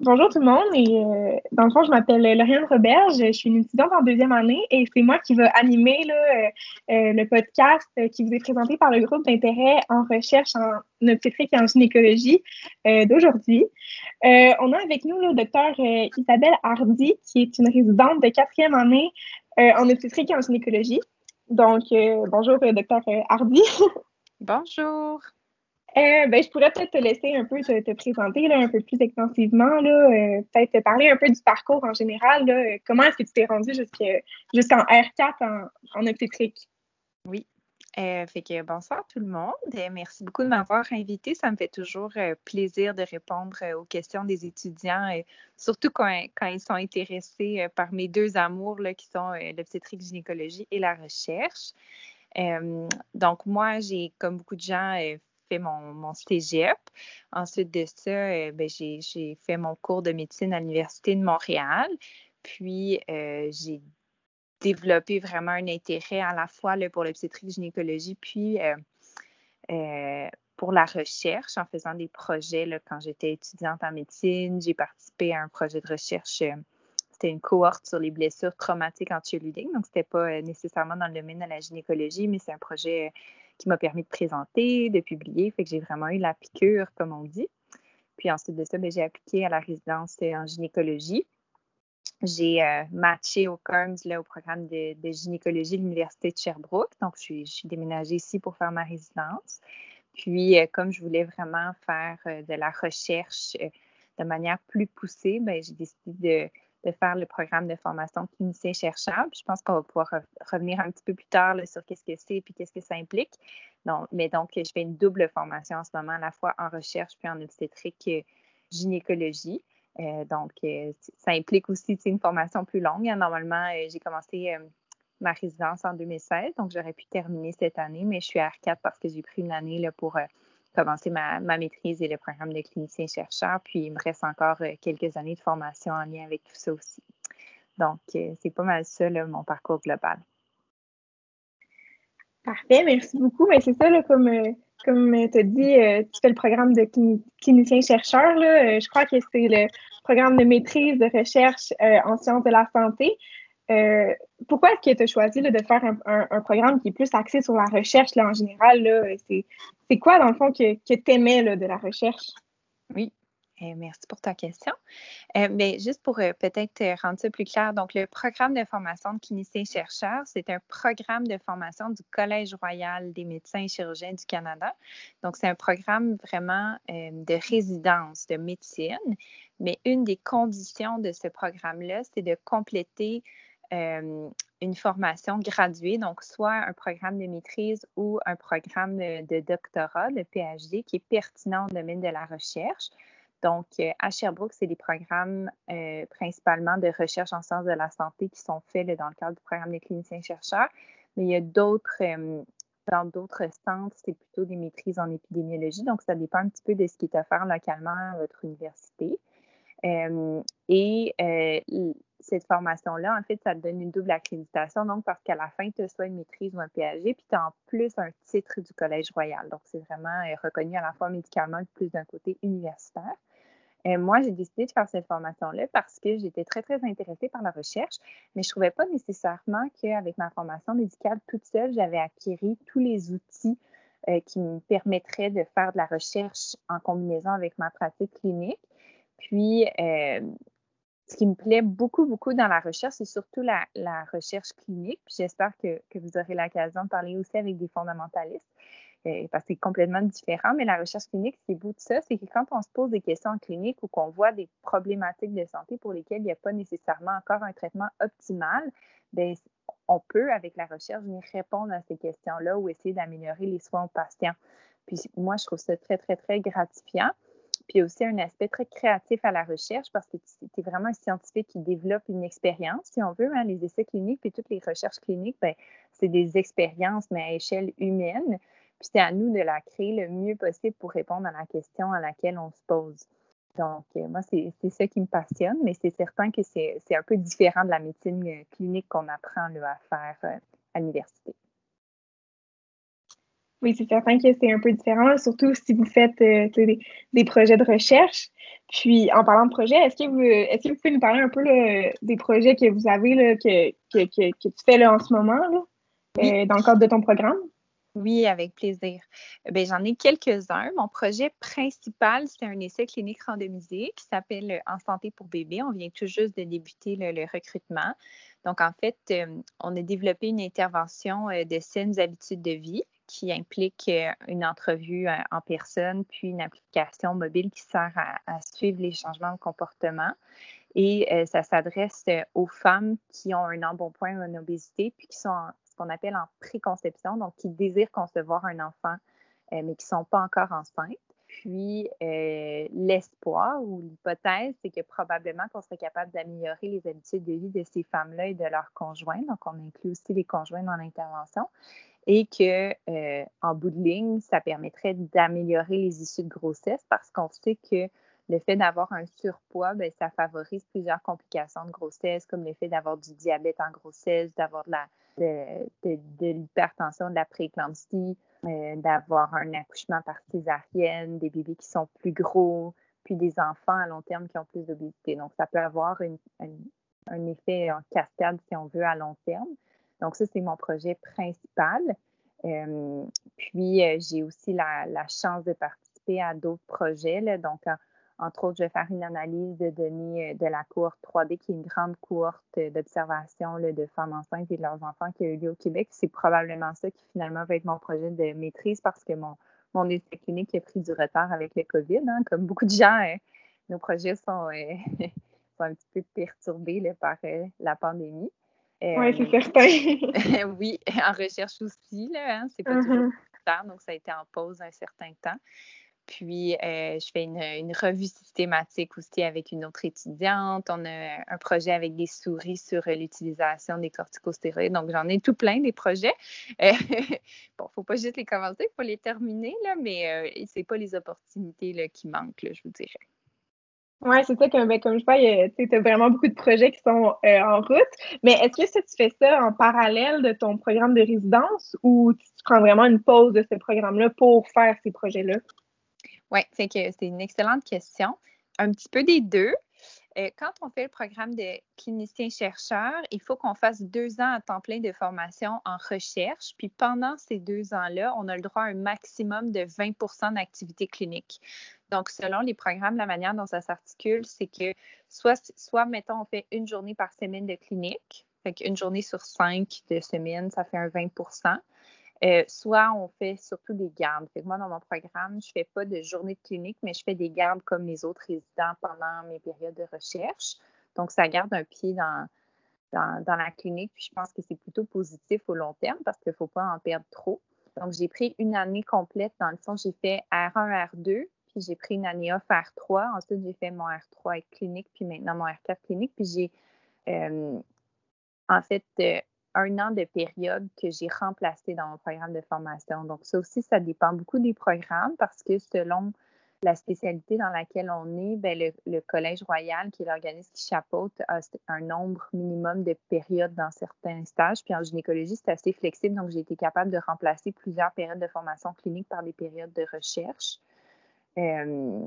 Bonjour tout le monde et euh, dans le fond, je m'appelle Lauriane Roberge, je suis une étudiante en deuxième année et c'est moi qui vais animer euh, euh, le podcast qui vous est présenté par le groupe d'intérêt en recherche en obstétrique et en gynécologie d'aujourd'hui. on a avec nous le docteur Isabelle Hardy qui est une résidente de quatrième année en obstétrique et en gynécologie. Donc, bonjour docteur Hardy. Bonjour. Euh, ben, je pourrais peut-être te laisser un peu te, présenter là, un peu plus extensivement, là, euh, peut-être te parler un peu du parcours en général. Là, comment est-ce que tu t'es rendu jusqu'en R4 en, en obstétrique? Oui. Euh, fait que bonsoir tout le monde. merci beaucoup de m'avoir invité. Ça me fait toujours plaisir de répondre aux questions des étudiants, surtout quand, quand, ils sont intéressés par mes deux amours là, qui sont l'obstétrique gynécologie et la recherche. donc, moi, j'ai, comme beaucoup de gens, fait mon, mon Ensuite de ça, euh, ben, j'ai fait mon cours de médecine à l'Université de Montréal. Puis, euh, j'ai développé vraiment un intérêt à la fois là, pour l'obstétrique gynécologie, puis euh, pour la recherche en faisant des projets. Là, quand j'étais étudiante en médecine, j'ai participé à un projet de recherche. c'était une cohorte sur les blessures traumatiques en cheerleading. Donc, ce n'était pas nécessairement dans le domaine de la gynécologie, mais c'est un projet qui m'a permis de présenter, de publier. Fait que j'ai vraiment eu la piqûre, comme on dit. Puis ensuite de ça, ben, j'ai appliqué à la résidence en gynécologie. J'ai euh, matché au CORMS, là, au programme de, gynécologie de l'Université de Sherbrooke. Donc, je suis, déménagée ici pour faire ma résidence. Puis, euh, comme je voulais vraiment faire euh, de la recherche de manière plus poussée, ben, j'ai décidé de faire le programme de formation clinicien-chercheur. Je pense qu'on va pouvoir revenir un petit peu plus tard sur qu'est-ce que c'est et qu'est-ce que ça implique. Donc, mais donc, je fais une double formation en ce moment, à la fois en recherche puis en obstétrique euh, gynécologie. Euh, donc, euh, ça implique aussi une formation plus longue. Normalement, j'ai commencé ma résidence en 2016, donc j'aurais pu terminer cette année, mais je suis à R4 parce que j'ai pris une année là, pour commencer ma, maîtrise et le programme de clinicien-chercheur. Puis, il me reste encore euh, quelques années de formation en lien avec tout ça aussi. Donc, euh, c'est pas mal ça, mon parcours global. Parfait, merci beaucoup. Mais c'est ça, comme, euh, comme tu as dit, tu fais le programme de clinicien-chercheur. je crois que c'est le programme de maîtrise de recherche en sciences de la santé. Pourquoi est-ce que tu as choisi de faire un, programme qui est plus axé sur la recherche là, en général? C'est quoi, dans le fond, que, tu aimais de la recherche? Oui, eh, merci pour ta question. mais euh, ben, juste pour euh, peut-être rendre ça plus clair, donc le programme de formation de clinicien-chercheur, c'est un programme de formation du Collège royal des médecins et chirurgiens du Canada. Donc, c'est un programme vraiment euh, de résidence de médecine, mais une des conditions de ce programme-là, c'est de compléter euh, une formation graduée, donc soit un programme de maîtrise ou un programme de, doctorat, de PhD, qui est pertinent au domaine de la recherche. Donc, euh, à Sherbrooke, c'est des programmes euh, principalement de recherche en sciences de la santé qui sont faits dans le cadre du programme des cliniciens-chercheurs. Mais il y a d'autres, dans d'autres centres, c'est plutôt des maîtrises en épidémiologie. Donc, ça dépend un petit peu de ce qui est offert localement à votre université. et cette formation-là, en fait, ça te donne une double accréditation. Donc, parce qu'à la fin, tu as soit une maîtrise ou un PhD, puis tu as en plus un titre du Collège royal. Donc, c'est vraiment euh, reconnu à la fois médicalement et plus d'un côté universitaire. Euh, moi, j'ai décidé de faire cette formation-là parce que j'étais très, très intéressée par la recherche, mais je ne trouvais pas nécessairement qu'avec ma formation médicale toute seule, j'avais acquis tous les outils euh, qui me permettraient de faire de la recherche en combinaison avec ma pratique clinique. Puis, ce qui me plaît beaucoup, beaucoup dans la recherche, c'est surtout la, recherche clinique. J'espère que, vous aurez l'occasion de parler aussi avec des fondamentalistes, euh, parce que c'est complètement différent. Mais la recherche clinique, ce qui est beau de ça, c'est que quand on se pose des questions en clinique ou qu'on voit des problématiques de santé pour lesquelles il n'y a pas nécessairement encore un traitement optimal, bien, on peut, avec la recherche, venir répondre à ces questions-là ou essayer d'améliorer les soins aux patients. Puis moi, je trouve ça très, très, très gratifiant. Puis aussi un aspect très créatif à la recherche parce que tu es vraiment un scientifique qui développe une expérience, si on veut. Hein, les essais cliniques puis toutes les recherches cliniques, ben, c'est des expériences, mais à échelle humaine. Puis c'est à nous de la créer le mieux possible pour répondre à la question à laquelle on se pose. Donc, euh, moi, c'est ça qui me passionne, mais c'est certain que c'est un peu différent de la médecine euh, clinique qu'on apprend à faire euh, à l'université. Oui, c'est certain que c'est un peu différent, surtout si vous faites euh, des, projets de recherche. Puis, en parlant de projets, est-ce que vous, est que vous pouvez nous parler un peu des projets que vous avez, là, que, que, tu fais là, en ce moment, euh, dans le cadre de ton programme? Oui, avec plaisir. Ben, j'en ai quelques-uns. Mon projet principal, c'est un essai clinique randomisé qui s'appelle En santé pour bébé. On vient tout juste de débuter le, recrutement. Donc, en fait, euh, on a développé une intervention de saines habitudes de vie qui implique euh, une entrevue euh, en personne, puis une application mobile qui sert à, suivre les changements de comportement. Et euh, ça s'adresse aux femmes qui ont un embonpoint ou une obésité, puis qui sont en, ce qu'on appelle en préconception, donc qui désirent concevoir un enfant, mais qui ne sont pas encore enceintes. Puis l'espoir ou l'hypothèse, c'est que probablement qu'on serait capable d'améliorer les habitudes de vie de ces femmes-là et de leurs conjoints. Donc, on inclut aussi les conjoints dans l'intervention et que euh, en bout de ligne, ça permettrait d'améliorer les issues de grossesse parce qu'on sait que le fait d'avoir un surpoids, bien, ça favorise plusieurs complications de grossesse, comme le fait d'avoir du diabète en grossesse, d'avoir de de, l'hypertension, de la prééclampsie, euh, d'avoir un accouchement par césarienne, des bébés qui sont plus gros, puis des enfants à long terme qui ont plus d'obésité. Donc, ça peut avoir un effet en cascade, si on veut, à long terme. Donc, ça, c'est mon projet principal. Euh, puis, euh, j'ai aussi la, chance de participer à d'autres projets. Donc, entre autres, je vais faire une analyse de données euh, de la cohorte 3D, qui est une grande cohorte d'observation de femmes enceintes et de leurs enfants qui a eu lieu au Québec. C'est probablement ça qui finalement va être mon projet de maîtrise parce que mon, essai clinique a pris du retard avec le COVID. Hein. Comme beaucoup de gens, nos projets sont, un petit peu perturbés par la pandémie oui, c'est certain. oui, en recherche aussi, là, hein, c'est pas toujours mm-hmm. tard, donc ça a été en pause un certain temps. Puis, euh, je fais une, revue systématique aussi avec une autre étudiante. On a un projet avec des souris sur l'utilisation des corticostéroïdes. Donc, j'en ai tout plein des projets. Euh, bon, il ne faut pas juste les commencer, il faut les terminer, là, mais euh, ce n'est pas les opportunités là, qui manquent, je vous dirais. Oui, c'est ça, que, ben, comme je vois, tu as vraiment beaucoup de projets qui sont euh, en route. Mais est-ce que tu fais ça en parallèle de ton programme de résidence ou tu prends vraiment une pause de ce programme-là pour faire ces projets-là? Oui, c'est que c'est une excellente question. Un petit peu des deux. Euh, quand on fait le programme de clinicien-chercheur, il faut qu'on fasse deux ans à temps plein de formation en recherche. Puis pendant ces deux ans-là, on a le droit à un maximum de 20% d'activité clinique. Donc, selon les programmes, la manière dont ça s'articule, c'est que soit, soit, mettons, on fait une journée par semaine de clinique, fait qu'une journée sur cinq de semaine, ça fait un 20% euh, soit on fait surtout des gardes. Fait que moi, dans mon programme, je ne fais pas de journée de clinique, mais je fais des gardes comme les autres résidents pendant mes périodes de recherche. Donc, ça garde un pied dans, dans, la clinique. Puis je pense que c'est plutôt positif au long terme parce qu'il ne faut pas en perdre trop. Donc, j'ai pris une année complète. Dans le fond, j'ai fait R1, R2, puis j'ai pris une année off R3. Ensuite, j'ai fait mon R3 avec clinique, puis maintenant mon R4 clinique. Puis j'ai, euh, en fait, euh, un an de période que j'ai remplacé dans mon programme de formation. Donc, ça aussi, ça dépend beaucoup des programmes parce que selon la spécialité dans laquelle on est, bien, le, Collège royal, qui est l'organisme qui chapeaute, a un nombre minimum de périodes dans certains stages. Puis en gynécologie, c'est assez flexible, donc j'ai été capable de remplacer plusieurs périodes de formation clinique par des périodes de recherche. Euh,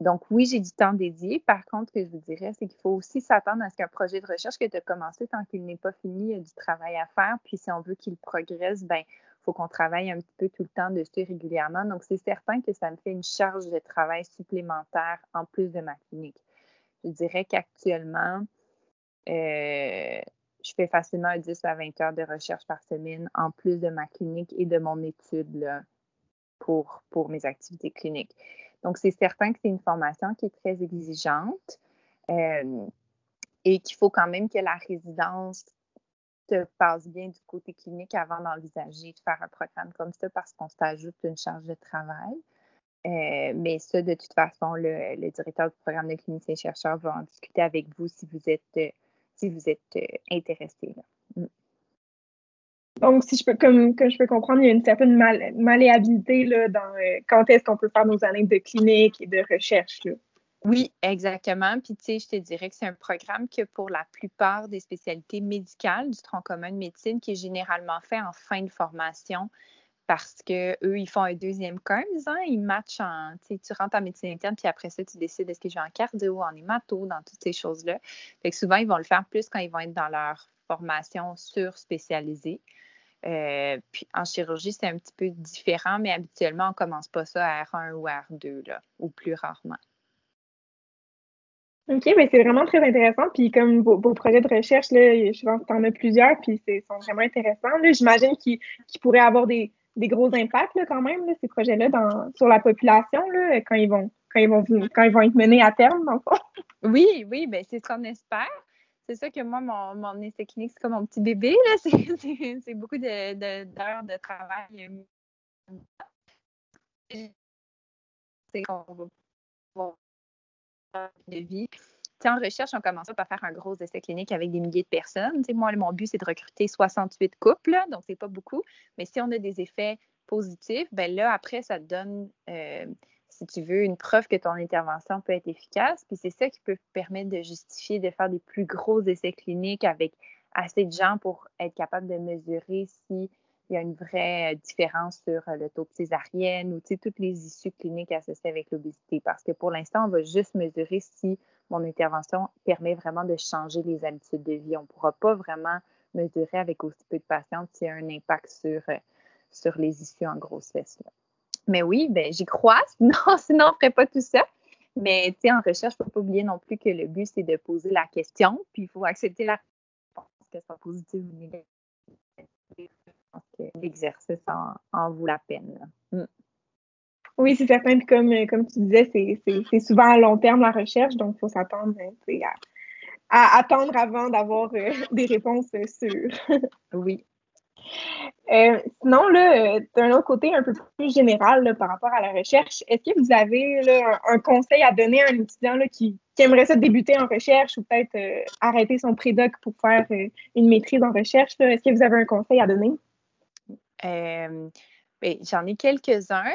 donc, oui, j'ai du temps dédié. Par contre, ce que je vous dirais, c'est qu'il faut aussi s'attendre à ce qu'un projet de recherche que tu as commencé, tant qu'il n'est pas fini, il y a du travail à faire. Puis, si on veut qu'il progresse, ben il faut qu'on travaille un petit peu tout le temps dessus régulièrement. Donc, c'est certain que ça me fait une charge de travail supplémentaire en plus de ma clinique. Je dirais qu'actuellement, euh, je fais facilement 10 à 20 heures de recherche par semaine en plus de ma clinique et de mon étude pour, pour mes activités cliniques. Donc, c'est certain que c'est une formation qui est très exigeante euh, et qu'il faut quand même que la résidence te passe bien du côté clinique avant d'envisager de faire un programme comme ça parce qu'on s'ajoute une charge de travail. Euh, mais ça, de toute façon, le, directeur du programme de clinicien chercheur va en discuter avec vous si vous êtes, euh, si vous êtes intéressé. Mm. Donc, si je peux, comme, je peux comprendre, il y a une certaine malléabilité là, dans euh, quand est-ce qu'on peut faire nos années de clinique et de recherche. Oui, exactement. Puis, tu sais, je te dirais que c'est un programme que pour la plupart des spécialités médicales du tronc commun de médecine qui est généralement fait en fin de formation parce que eux, ils font un deuxième CARMS, hein, ils matchent en, tu rentres en médecine interne, puis après ça, tu décides est-ce que je vais en cardio, en hémato, dans toutes ces choses-là. Fait que souvent, ils vont le faire plus quand ils vont être dans leur formation sur spécialisée. Euh, puis en chirurgie, c'est un petit peu différent, mais habituellement, on ne commence pas ça à R1 ou R2, là, ou plus rarement. OK, mais c'est vraiment très intéressant. Puis comme vos, projets de recherche, là, je pense que tu en as plusieurs, puis ils sont vraiment intéressants. J'imagine qu'ils pourraient avoir des, gros impacts quand même, ces projets-là, sur la population, là, quand ils vont quand ils vont quand ils vont être menés à terme, dans le fond. Oui, oui, ben c'est ce qu'on espère. C'est ça que moi, mon, essai clinique, c'est comme mon petit bébé. C'est beaucoup d'heures de, de, travail. C'est qu'on va de vie. en recherche, on commence par faire un gros essai clinique avec des milliers de personnes. moi, mon but, c'est de recruter 68 couples, donc c'est pas beaucoup. Mais si on a des effets positifs, ben là, après, ça donne, euh, si tu veux, une preuve que ton intervention peut être efficace. Puis c'est ça qui peut permettre de justifier de faire des plus gros essais cliniques avec assez de gens pour être capable de mesurer si il y a une vraie euh, différence sur euh, le taux de césarienne ou toutes les issues cliniques associées avec l'obésité. Parce que pour l'instant, on va juste mesurer si mon intervention permet vraiment de changer les habitudes de vie. On ne pourra pas vraiment mesurer avec aussi peu de patients s'il y a un impact sur, euh, sur les issues en grossesse. Mais oui, ben, j'y crois, sinon, sinon on ne ferait pas tout ça. Mais en recherche, il ne faut pas oublier non plus que le but, c'est de poser la question, puis il faut accepter la réponse, qu'elle soit positive ou négative que l'exercice en, vaut la peine. Mm. Oui, c'est certain. Puis comme, comme tu disais, c'est souvent à long terme la recherche, donc il faut s'attendre à, attendre avant d'avoir euh, des réponses sûres. oui. Euh, sinon, là, d'un autre côté, un peu plus général par rapport à la recherche, est-ce que vous avez un, conseil à donner à un étudiant qui, aimerait ça débuter en recherche ou peut-être euh, arrêter son prédoc pour faire une maîtrise en recherche? Est-ce que vous avez un conseil à donner? Ben, j'en ai quelques-uns.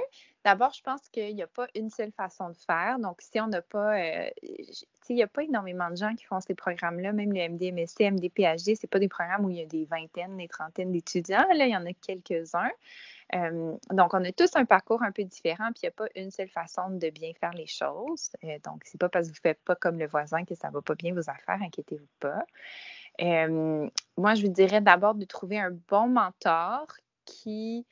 D'abord, je pense qu'il n'y a pas une seule façon de faire. Donc, si on n'a pas, euh, il n'y a pas énormément de gens qui font ces programmes-là, même le MDMSC, MDPHD, ce pas des programmes où il y a des vingtaines, des trentaines d'étudiants. Là, il y en a quelques-uns. donc, on a tous un parcours un peu différent, puis il n'y a pas une seule façon de bien faire les choses. Donc, euh, donc, c'est pas parce que vous ne faites pas comme le voisin que ça ne va pas bien vos affaires, inquiétez-vous pas. moi, je vous dirais d'abord de trouver un bon mentor qui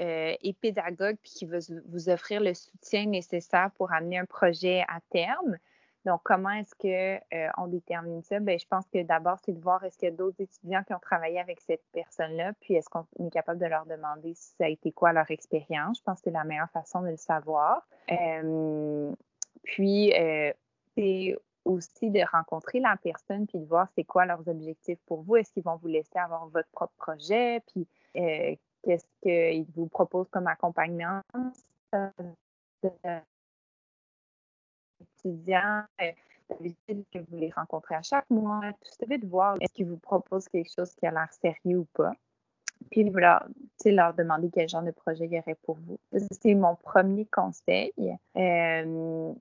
euh, est pédagogue puis qui va vous offrir le soutien nécessaire pour amener un projet à terme. Donc, comment est-ce qu'on euh, détermine ça? Bien, je pense que d'abord, c'est de voir est-ce qu'il y a d'autres étudiants qui ont travaillé avec cette personne-là, puis est-ce qu'on est capable de leur demander si ça a été quoi leur expérience? Je pense que c'est la meilleure façon de le savoir. Euh, puis, c'est aussi de rencontrer la personne puis de voir c'est quoi leurs objectifs pour vous. Est-ce qu'ils vont vous laisser avoir votre propre projet? Puis, qu'est-ce qu'ils vous proposent comme accompagnement étudiants, euh, d'habitude que vous les rencontrez à chaque mois, tout ça de voir est-ce qu'ils vous proposent quelque chose qui a l'air sérieux ou pas. Puis vous leur, leur demander quel genre de projet il y aurait pour vous. C'est mon premier conseil. Euh,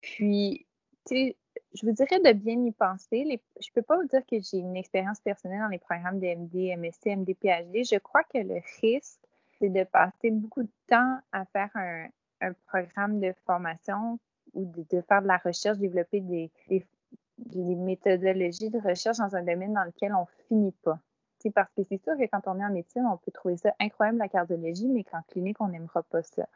puis, tu sais, je vous dirais de bien y penser. je ne peux pas vous dire que j'ai une expérience personnelle dans les programmes de MD, MSC, MD, PhD. Je crois que le risque, c'est de passer beaucoup de temps à faire un, programme de formation ou de, faire de la recherche, développer des, méthodologies de recherche dans un domaine dans lequel on finit pas. parce que c'est sûr que quand on est en médecine, on peut trouver ça incroyable la cardiologie, mais qu'en clinique, on n'aimera pas ça.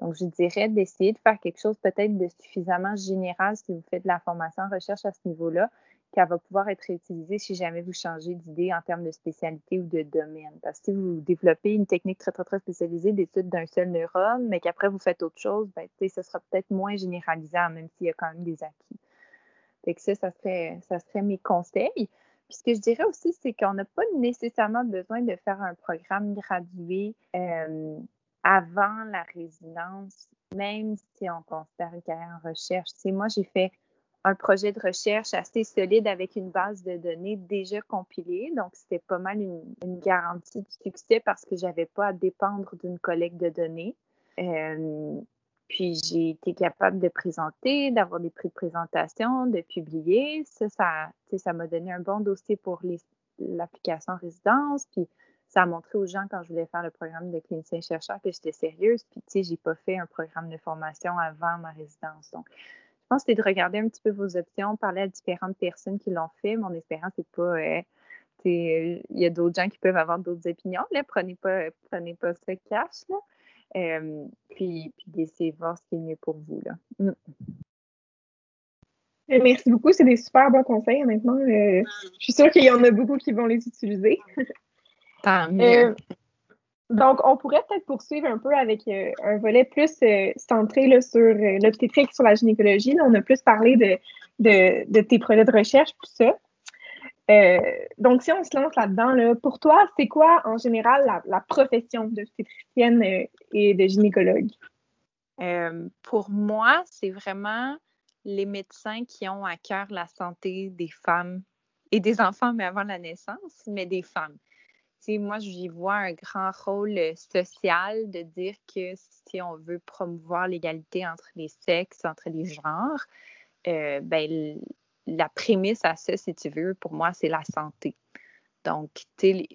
Donc, je dirais d'essayer de faire quelque chose peut-être de suffisamment général si vous faites de la formation en recherche à ce niveau-là, qu'elle va pouvoir être réutilisée si jamais vous changez d'idée en termes de spécialité ou de domaine. Parce que si vous développez une technique très, très, très spécialisée d'étude d'un seul neurone, mais qu'après vous faites autre chose, ben, ce sera peut-être moins généralisant, même s'il y a quand même des acquis. Fait que ça, ça serait, ça serait mes conseils. Puis ce que je dirais aussi, c'est qu'on n'a pas nécessairement besoin de faire un programme gradué euh, avant la résidence, même si on considère une carrière en recherche. Moi, j'ai fait un projet de recherche assez solide avec une base de données déjà compilée. Donc, c'était pas mal une, garantie de succès parce que j'avais pas à dépendre d'une collecte de données. Euh, puis, j'ai été capable de présenter, d'avoir des prix de présentation, de publier. Ça, ça, ça m'a donné un bon dossier pour l'application résidence. Puis, ça a montré aux gens quand je voulais faire le programme de clinicien chercheur que j'étais sérieuse. Puis, tu sais, j'ai pas fait un programme de formation avant ma résidence. Donc, je pense que c'est de regarder un petit peu vos options, parler à différentes personnes qui l'ont fait. Mon espérance, c'est pas. Euh, il y a d'autres gens qui peuvent avoir d'autres opinions. Là. Prenez pas, prenez pas ce cash. Là. Euh, puis, puis d'essayer de voir ce qui est mieux pour vous. Là. Mm. Euh, merci beaucoup, c'est des super bons conseils. Maintenant, euh, je suis sûre qu'il y en a beaucoup qui vont les utiliser. Tant mieux. donc, on pourrait peut-être poursuivre un peu avec un volet plus centré là, sur l'obstétrique, sur la gynécologie. on a plus parlé de, de, de, tes projets de recherche, tout ça. Euh, donc, si on se lance là-dedans, pour toi, c'est quoi en général la, profession d'obstétricienne euh, et de gynécologue? Euh, pour moi, c'est vraiment les médecins qui ont à cœur la santé des femmes et des enfants, mais avant la naissance, mais des femmes. Moi, j'y vois un grand rôle social de dire que si on veut promouvoir l'égalité entre les sexes, entre les genres, ben, la prémisse à ça, si tu veux, pour moi, c'est la santé. Donc,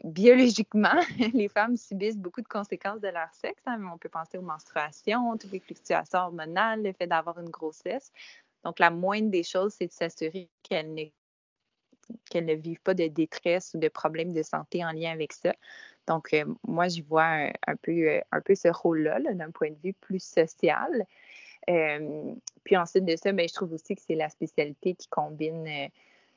biologiquement, les femmes subissent beaucoup de conséquences de leur sexe. Hein, on peut penser aux menstruations, toutes les fluctuations hormonales, le fait d'avoir une grossesse. Donc, la moindre des choses, c'est de s'assurer qu'elles ne, qu'elles ne vivent pas de détresse ou de problèmes de santé en lien avec ça. Donc, euh, moi, j'y vois un, peu, euh, un peu ce rôle-là, d'un point de vue plus social. Euh, puis ensuite de ça, ben, je trouve aussi que c'est la spécialité qui combine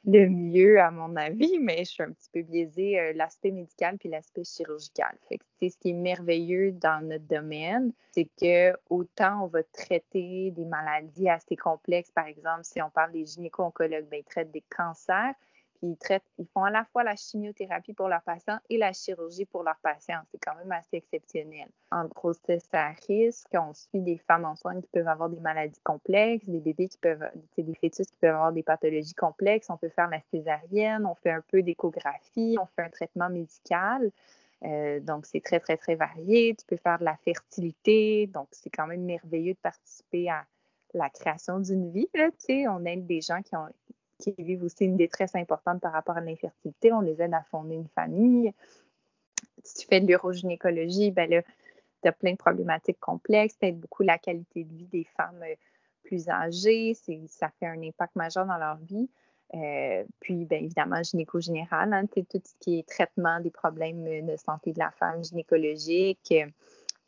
le mieux, à mon avis, mais je suis un petit peu biaisée, l'aspect médical puis l'aspect chirurgical. Fait ce qui est merveilleux dans notre domaine, c'est que autant on va traiter des maladies assez complexes, par exemple, si on parle des gynéco-oncologues, ben, ils traitent des cancers, ils, font à la fois la chimiothérapie pour leurs patients et la chirurgie pour leurs patients. C'est quand même assez exceptionnel. En grossesse à risque, on suit des femmes enceintes qui peuvent avoir des maladies complexes, des bébés qui peuvent, des fœtus qui peuvent avoir des pathologies complexes. On peut faire la césarienne, on fait un peu d'échographie, on fait un traitement médical. Euh, donc, c'est très, très, très varié. Tu peux faire de la fertilité. Donc, c'est quand même merveilleux de participer à la création d'une vie. Là, on aide des gens qui ont, qui vivent aussi une détresse importante par rapport à l'infertilité. On les aide à fonder une famille. Si tu fais de l'urogynécologie, ben là, tu as plein de problématiques complexes. Tu aides beaucoup la qualité de vie des femmes euh, plus âgées. Ça fait un impact majeur dans leur vie. Euh, puis, bien évidemment, gynéco général, hein, tout ce qui est traitement des problèmes de santé de la femme gynécologique,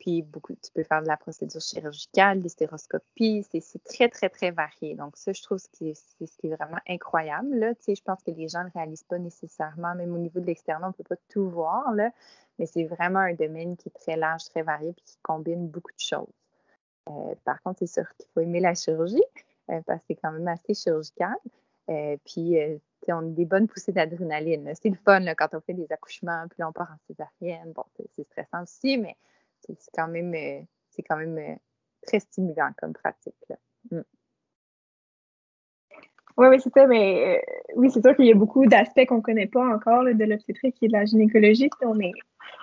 puis beaucoup, tu peux faire de la procédure chirurgicale, l'hystéroscopie, c'est très, très, très varié. Donc, ça, je trouve que c'est ce qui est vraiment incroyable. Là. Tu sais, je pense que les gens ne réalisent pas nécessairement, même au niveau de l'extérieur, on ne peut pas tout voir, là, mais c'est vraiment un domaine qui est très large, très varié, et qui combine beaucoup de choses. Euh, par contre, c'est sûr qu'il faut aimer la chirurgie, euh, parce que c'est quand même assez chirurgical. Euh, puis, on a des bonnes poussées d'adrénaline. C'est le fun quand on fait des accouchements, puis on part en césarienne. Bon, c'est stressant aussi, mais c'est quand même, euh, c'est quand même euh, très stimulant comme pratique. Mm. Oui, oui, c'est ça, mais euh, oui, c'est sûr qu'il y a beaucoup d'aspects qu'on ne connaît pas encore de l'obstétrique et de la gynécologie. On est,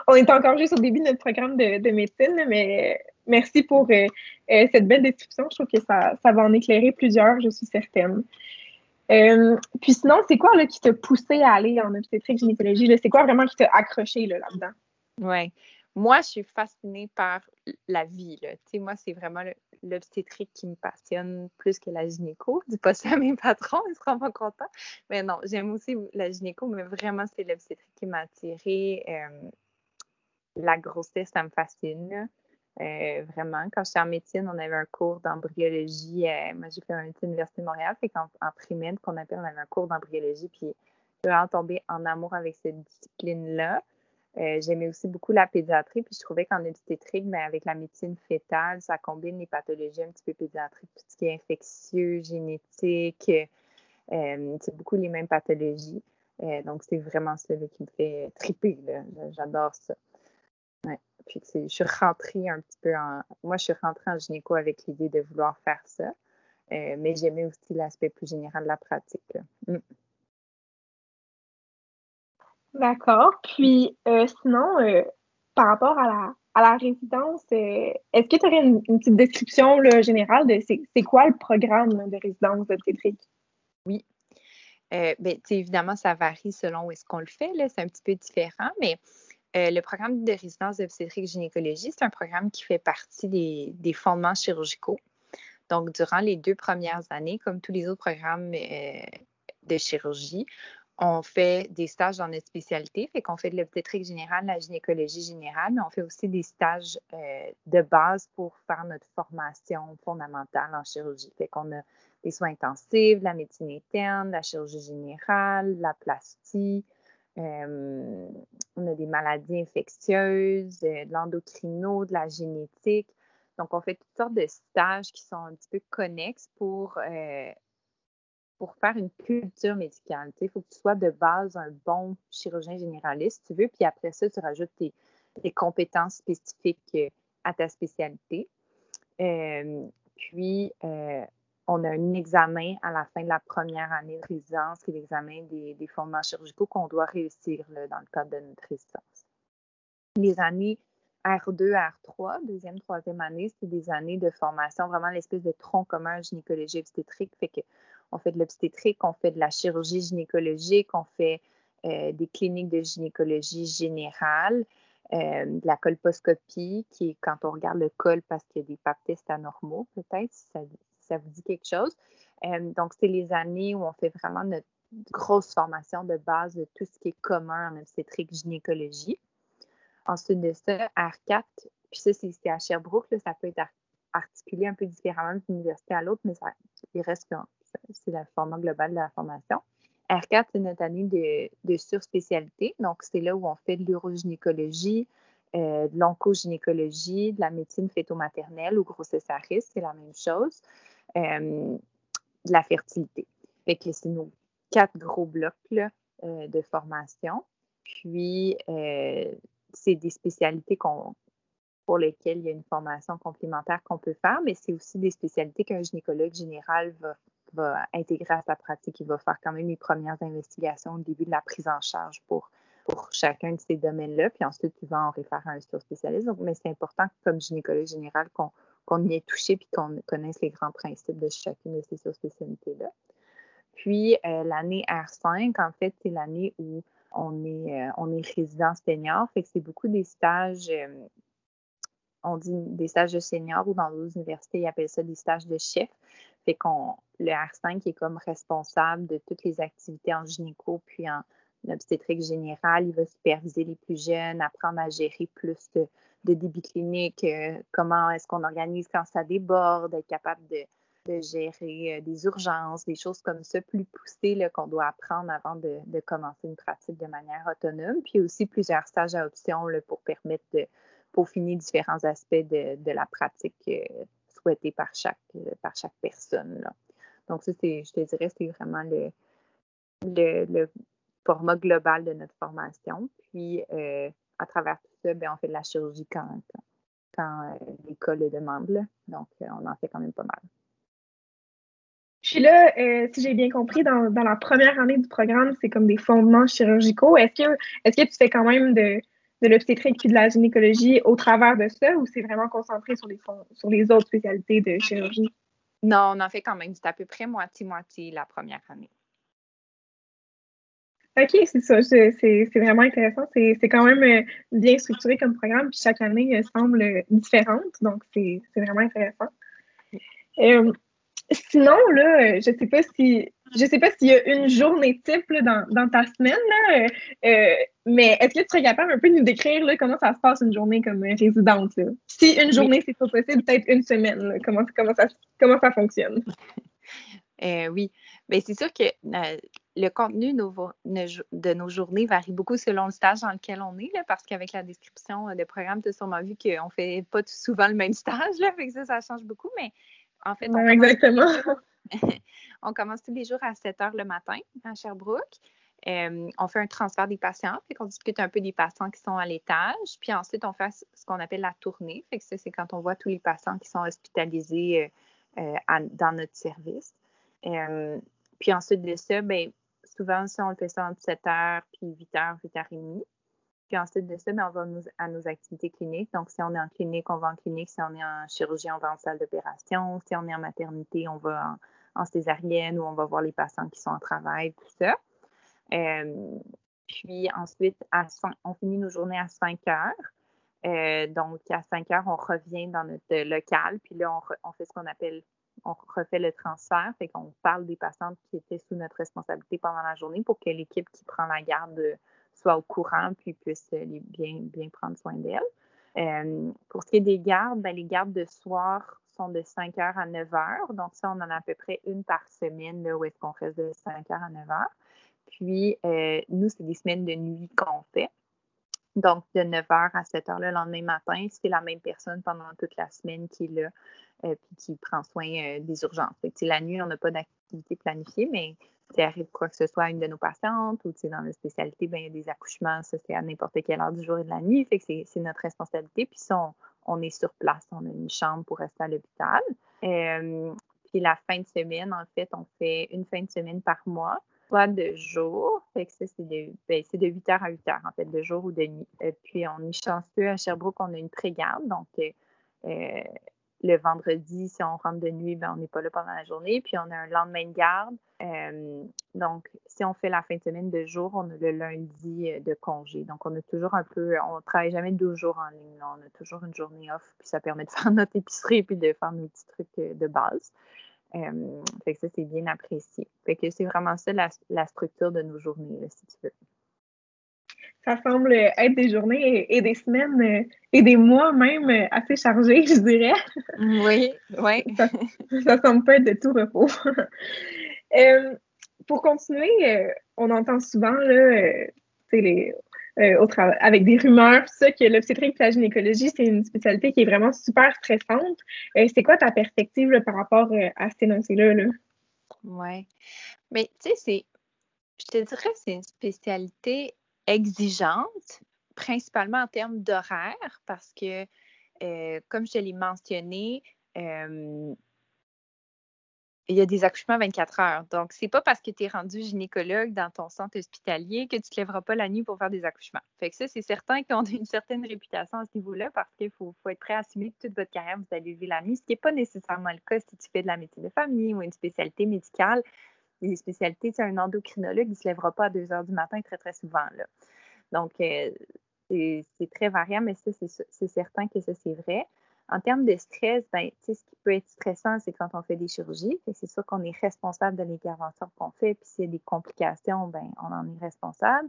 on est encore juste au début de notre programme de, médecine, mais merci pour cette belle description. Je trouve que ça, ça va en éclairer plusieurs, je suis certaine. puis sinon, c'est quoi là, qui t'a poussé à aller en obstétrique gynécologie? C'est quoi vraiment qui t'a accroché là-dedans? oui moi, je suis fascinée par la vie. Moi, c'est vraiment l'obstétrique qui me passionne plus que la gynéco. Dis pas ça à mes patrons, ils seront pas contents. Mais non, j'aime aussi la gynéco, mais vraiment, c'est l'obstétrique qui m'a attirée. Euh, la grossesse, ça me fascine. Euh, vraiment, quand j'étais en médecine, on avait un cours d'embryologie. Euh, moi, j'ai fait à l'Université de Montréal. En primaire, qu'on appelle, on avait un cours d'embryologie. Puis, je suis tombée en amour avec cette discipline-là. Euh, j'aimais aussi beaucoup la pédiatrie, puis je trouvais qu'en obstétrique, mais avec la médecine fétale, ça combine les pathologies un petit peu pédiatriques, tout ce qui est infectieux, génétique, euh, c'est beaucoup les mêmes pathologies. Euh, donc, c'est vraiment ça qui me fait triper. J'adore ça. Puis, je suis rentrée un petit peu en. Moi, je suis rentrée en gynéco avec l'idée de vouloir faire ça. mais j'aimais aussi l'aspect plus général de la pratique. D'accord. Puis euh, sinon, euh, par rapport à la, résidence, euh, est-ce que tu aurais une, petite description générale de c'est quoi le programme de résidence obstétrique? Oui. bien, évidemment, ça varie selon où est-ce qu'on le fait. C'est un petit peu différent, mais le programme de résidence d'obstétrique gynécologie, c'est un programme qui fait partie des, fondements chirurgicaux. Donc, durant les deux premières années, comme tous les autres programmes de chirurgie, on fait des stages dans notre spécialité, fait qu'on fait de l'obstétrique générale, la gynécologie générale, mais on fait aussi des stages euh, de base pour faire notre formation fondamentale en chirurgie. Fait qu'on a des soins intensifs, la médecine interne, la chirurgie générale, la plastie, euh, on a des maladies infectieuses, euh, de l'endocrino, de la génétique. Donc, on fait toutes sortes de stages qui sont un petit peu connexes pour pour faire une culture médicale. Il faut que tu sois de base un bon chirurgien généraliste, si tu veux, puis après ça, tu rajoutes tes, compétences spécifiques euh, à ta spécialité. Euh, puis, euh, on a un examen à la fin de la première année de résidence, qui est l'examen des, fondements chirurgicaux qu'on doit réussir dans le cadre de notre résidence. Les années R2, R3, deuxième, troisième année, c'est des années de formation, vraiment l'espèce de tronc commun gynécologie obstétrique. Fait que on fait de l'obstétrique, on fait de la chirurgie gynécologique, on fait euh, des cliniques de gynécologie générale, euh, de la colposcopie, qui est quand on regarde le col parce qu'il y a des pap anormaux, peut-être, si ça, vous dit quelque chose. Euh, donc, c'est les années où on fait vraiment notre grosse formation de base de tout ce qui est commun en obstétrique gynécologie. Ensuite de ça, R4, puis ça, c'est à Sherbrooke, ça peut être articulé un peu différemment d'une université à l'autre, mais ça, il reste c'est le format global de la formation. R4, c'est notre année de, surspécialité. Donc, c'est là où on fait de l'urogynécologie, euh, de l'oncogynécologie, de la médecine fœto-maternelle ou grossesse c'est la même chose, euh, de la fertilité. Fait c'est nos quatre gros blocs euh, de formation. Puis, c'est des spécialités pour lesquelles il y a une formation complémentaire qu'on peut faire, mais c'est aussi des spécialités qu'un gynécologue général va va intégrer à sa pratique. Il va faire quand même les premières investigations au début de la prise en charge pour, pour chacun de ces domaines-là. Puis ensuite, il va en référer à un spécialiste. Donc, mais c'est important, comme gynécologue général, qu'on y ait touché puis qu'on connaisse les grands principes de chacune de ces spécialités-là. Puis, euh, l'année R5, en fait, c'est l'année où on est, euh, on est résident senior. Fait que c'est beaucoup des stages, euh, on dit des stages de senior ou dans d'autres universités, ils appellent ça des stages de chef. Fait qu'on le R5 est comme responsable de toutes les activités en gynéco puis en obstétrique générale. Il va superviser les plus jeunes, apprendre à gérer plus de, débit clinique, euh, comment est-ce qu'on organise quand ça déborde, être capable de, gérer euh, des urgences, des choses comme ça plus poussées qu'on doit apprendre avant de, commencer une pratique de manière autonome. Puis aussi plusieurs stages à option pour permettre de peaufiner différents aspects de, la pratique euh, souhaitée par chaque, par chaque personne. Là. Donc, ça, je te dirais, c'est vraiment le, le, format global de notre formation. Puis, euh, à travers tout ça, bien, on fait de la chirurgie quand, quand, euh, l'école le demande. Donc, euh, on en fait quand même pas mal. Puis là, si j'ai bien compris, dans, la première année du programme, c'est comme des fondements chirurgicaux. Est-ce que, est que tu fais quand même de, de l'obstétrique et de la gynécologie au travers de ça ou c'est vraiment concentré sur les, sur les autres spécialités de chirurgie? Non, on en fait quand même. C'est à peu près moitié-moitié la première année. OK, c'est ça. C'est vraiment intéressant. C'est quand même euh, bien structuré comme programme. Puis chaque année euh, semble différente. Donc, c'est vraiment intéressant. Euh, sinon, là, je sais pas si je sais pas s'il y a une journée type dans, ta semaine, là, euh, mais est-ce que tu serais capable un peu de nous décrire là, comment ça se passe une journée comme résidente? Là? Si une journée, c'est pas possible, peut-être une semaine, comment, comment, ça, comment ça fonctionne? Euh, oui, mais c'est sûr que euh, le contenu de nos journées varie beaucoup selon le stage dans lequel on est, là, parce qu'avec la description de programme, tu as sûrement vu qu'on ne fait pas souvent le même stage, là, fait que ça, ça change beaucoup, mais en fait, on exactement. on commence tous les jours à 7 heures le matin à Sherbrooke. Euh, on fait un transfert des patients, puis on discute un peu des patients qui sont à l'étage. Puis ensuite, on fait ce qu'on appelle la tournée. Ça, c'est quand on voit tous les patients qui sont hospitalisés euh, euh, dans notre service. puis ensuite de ça, bien, souvent, ça, on le fait ça entre 7 heures puis 8 heures, 8 heures et demie. Puis ensuite de ça, bien, on va à nos activités cliniques. Donc, si on est en clinique, on va en clinique. Si on est en chirurgie, on va en salle d'opération. Si on est en maternité, on va en, en césarienne où on va voir les patients qui sont en travail, tout ça. Euh, Puis ensuite, on finit nos journées à 5 heures. Euh, donc, à 5 heures, on revient dans notre local. Puis là, on, fait ce qu'on appelle, on refait le transfert. Fait qu'on parle des patientes qui étaient sous notre responsabilité pendant la journée pour que l'équipe qui prend la garde soit au courant puis puisse bien, bien prendre soin d'elles. Euh, pour ce qui est des gardes, ben, les gardes de soir de 5 heures à 9 heures. Donc, ça, on en a à peu près une par semaine là, où est-ce qu'on reste de 5 heures à 9 heures. Puis, euh, nous, c'est des semaines de nuit qu'on fait. Donc, de 9h à 7h le lendemain matin, c'est la même personne pendant toute la semaine qui est là euh, qui prend soin euh, des urgences. la nuit, on n'a pas d'activité planifiée, mais si arrive quoi que ce soit à une de nos patientes ou dans la spécialité, ben, il y a des accouchements, ça c'est à n'importe quelle heure du jour et de la nuit. Fait que c'est notre responsabilité. Puis ça, on, est sur place, on a une chambre pour rester à l'hôpital. puis la fin de semaine, en fait, on fait une fin de semaine par mois soit de jour, c'est de, ben, de 8 h à 8 h, en fait, de jour ou de nuit. Et puis, on est chanceux à Sherbrooke, on a une pré-garde. Euh, euh, le vendredi, si on rentre de nuit, ben, on n'est pas là pendant la journée. Puis, on a un lendemain de garde. Euh, donc, si on fait la fin de semaine de jour, on a le lundi de congé. Donc, on a toujours un peu, on travaille jamais deux jours en ligne. On a toujours une journée off. Puis, ça permet de faire notre épicerie puis de faire nos petits trucs de base. Euh, fait que ça, c'est bien apprécié. Fait que c'est vraiment ça la, structure de nos journées, si tu veux. Ça semble être des journées et, des semaines euh, et des mois même euh, assez chargés, je dirais. Oui, oui. Ça, ça semble pas être de tout repos. pour continuer, on entend souvent là, les, euh, avec des rumeurs, ça, que l'obstétrique et la gynécologie, c'est une spécialité qui est vraiment super stressante. Euh, c'est quoi ta perspective par rapport euh, à cet énoncé-là? Là? Oui. Mais tu sais, c'est, je te dirais c'est une spécialité exigeante, principalement en termes d'horaire, parce que, comme je l'ai mentionné, il y a des accouchements 24 heures. Donc, c'est pas parce que tu es rendu gynécologue dans ton centre hospitalier que tu ne te lèveras pas la nuit pour faire des accouchements. Fait que ça, c'est certain qu'on a une certaine réputation à ce niveau-là parce qu'il faut, être prêt à assumer que toute votre carrière, vous allez lever la nuit, ce qui n'est pas nécessairement le cas si tu fais de la médecine de famille ou une spécialité médicale. Les spécialités, tu un endocrinologue, il ne se lèvera pas à 2 heures du matin très, très souvent. Là. Donc, euh, c'est très variable, mais ça, c'est certain que ça, c'est vrai. En termes de stress, ben, ce qui peut être stressant, c'est quand on fait des chirurgies. C'est sûr qu'on est responsable de l'intervention qu'on fait. Puis s'il y a des complications, ben, on en est responsable.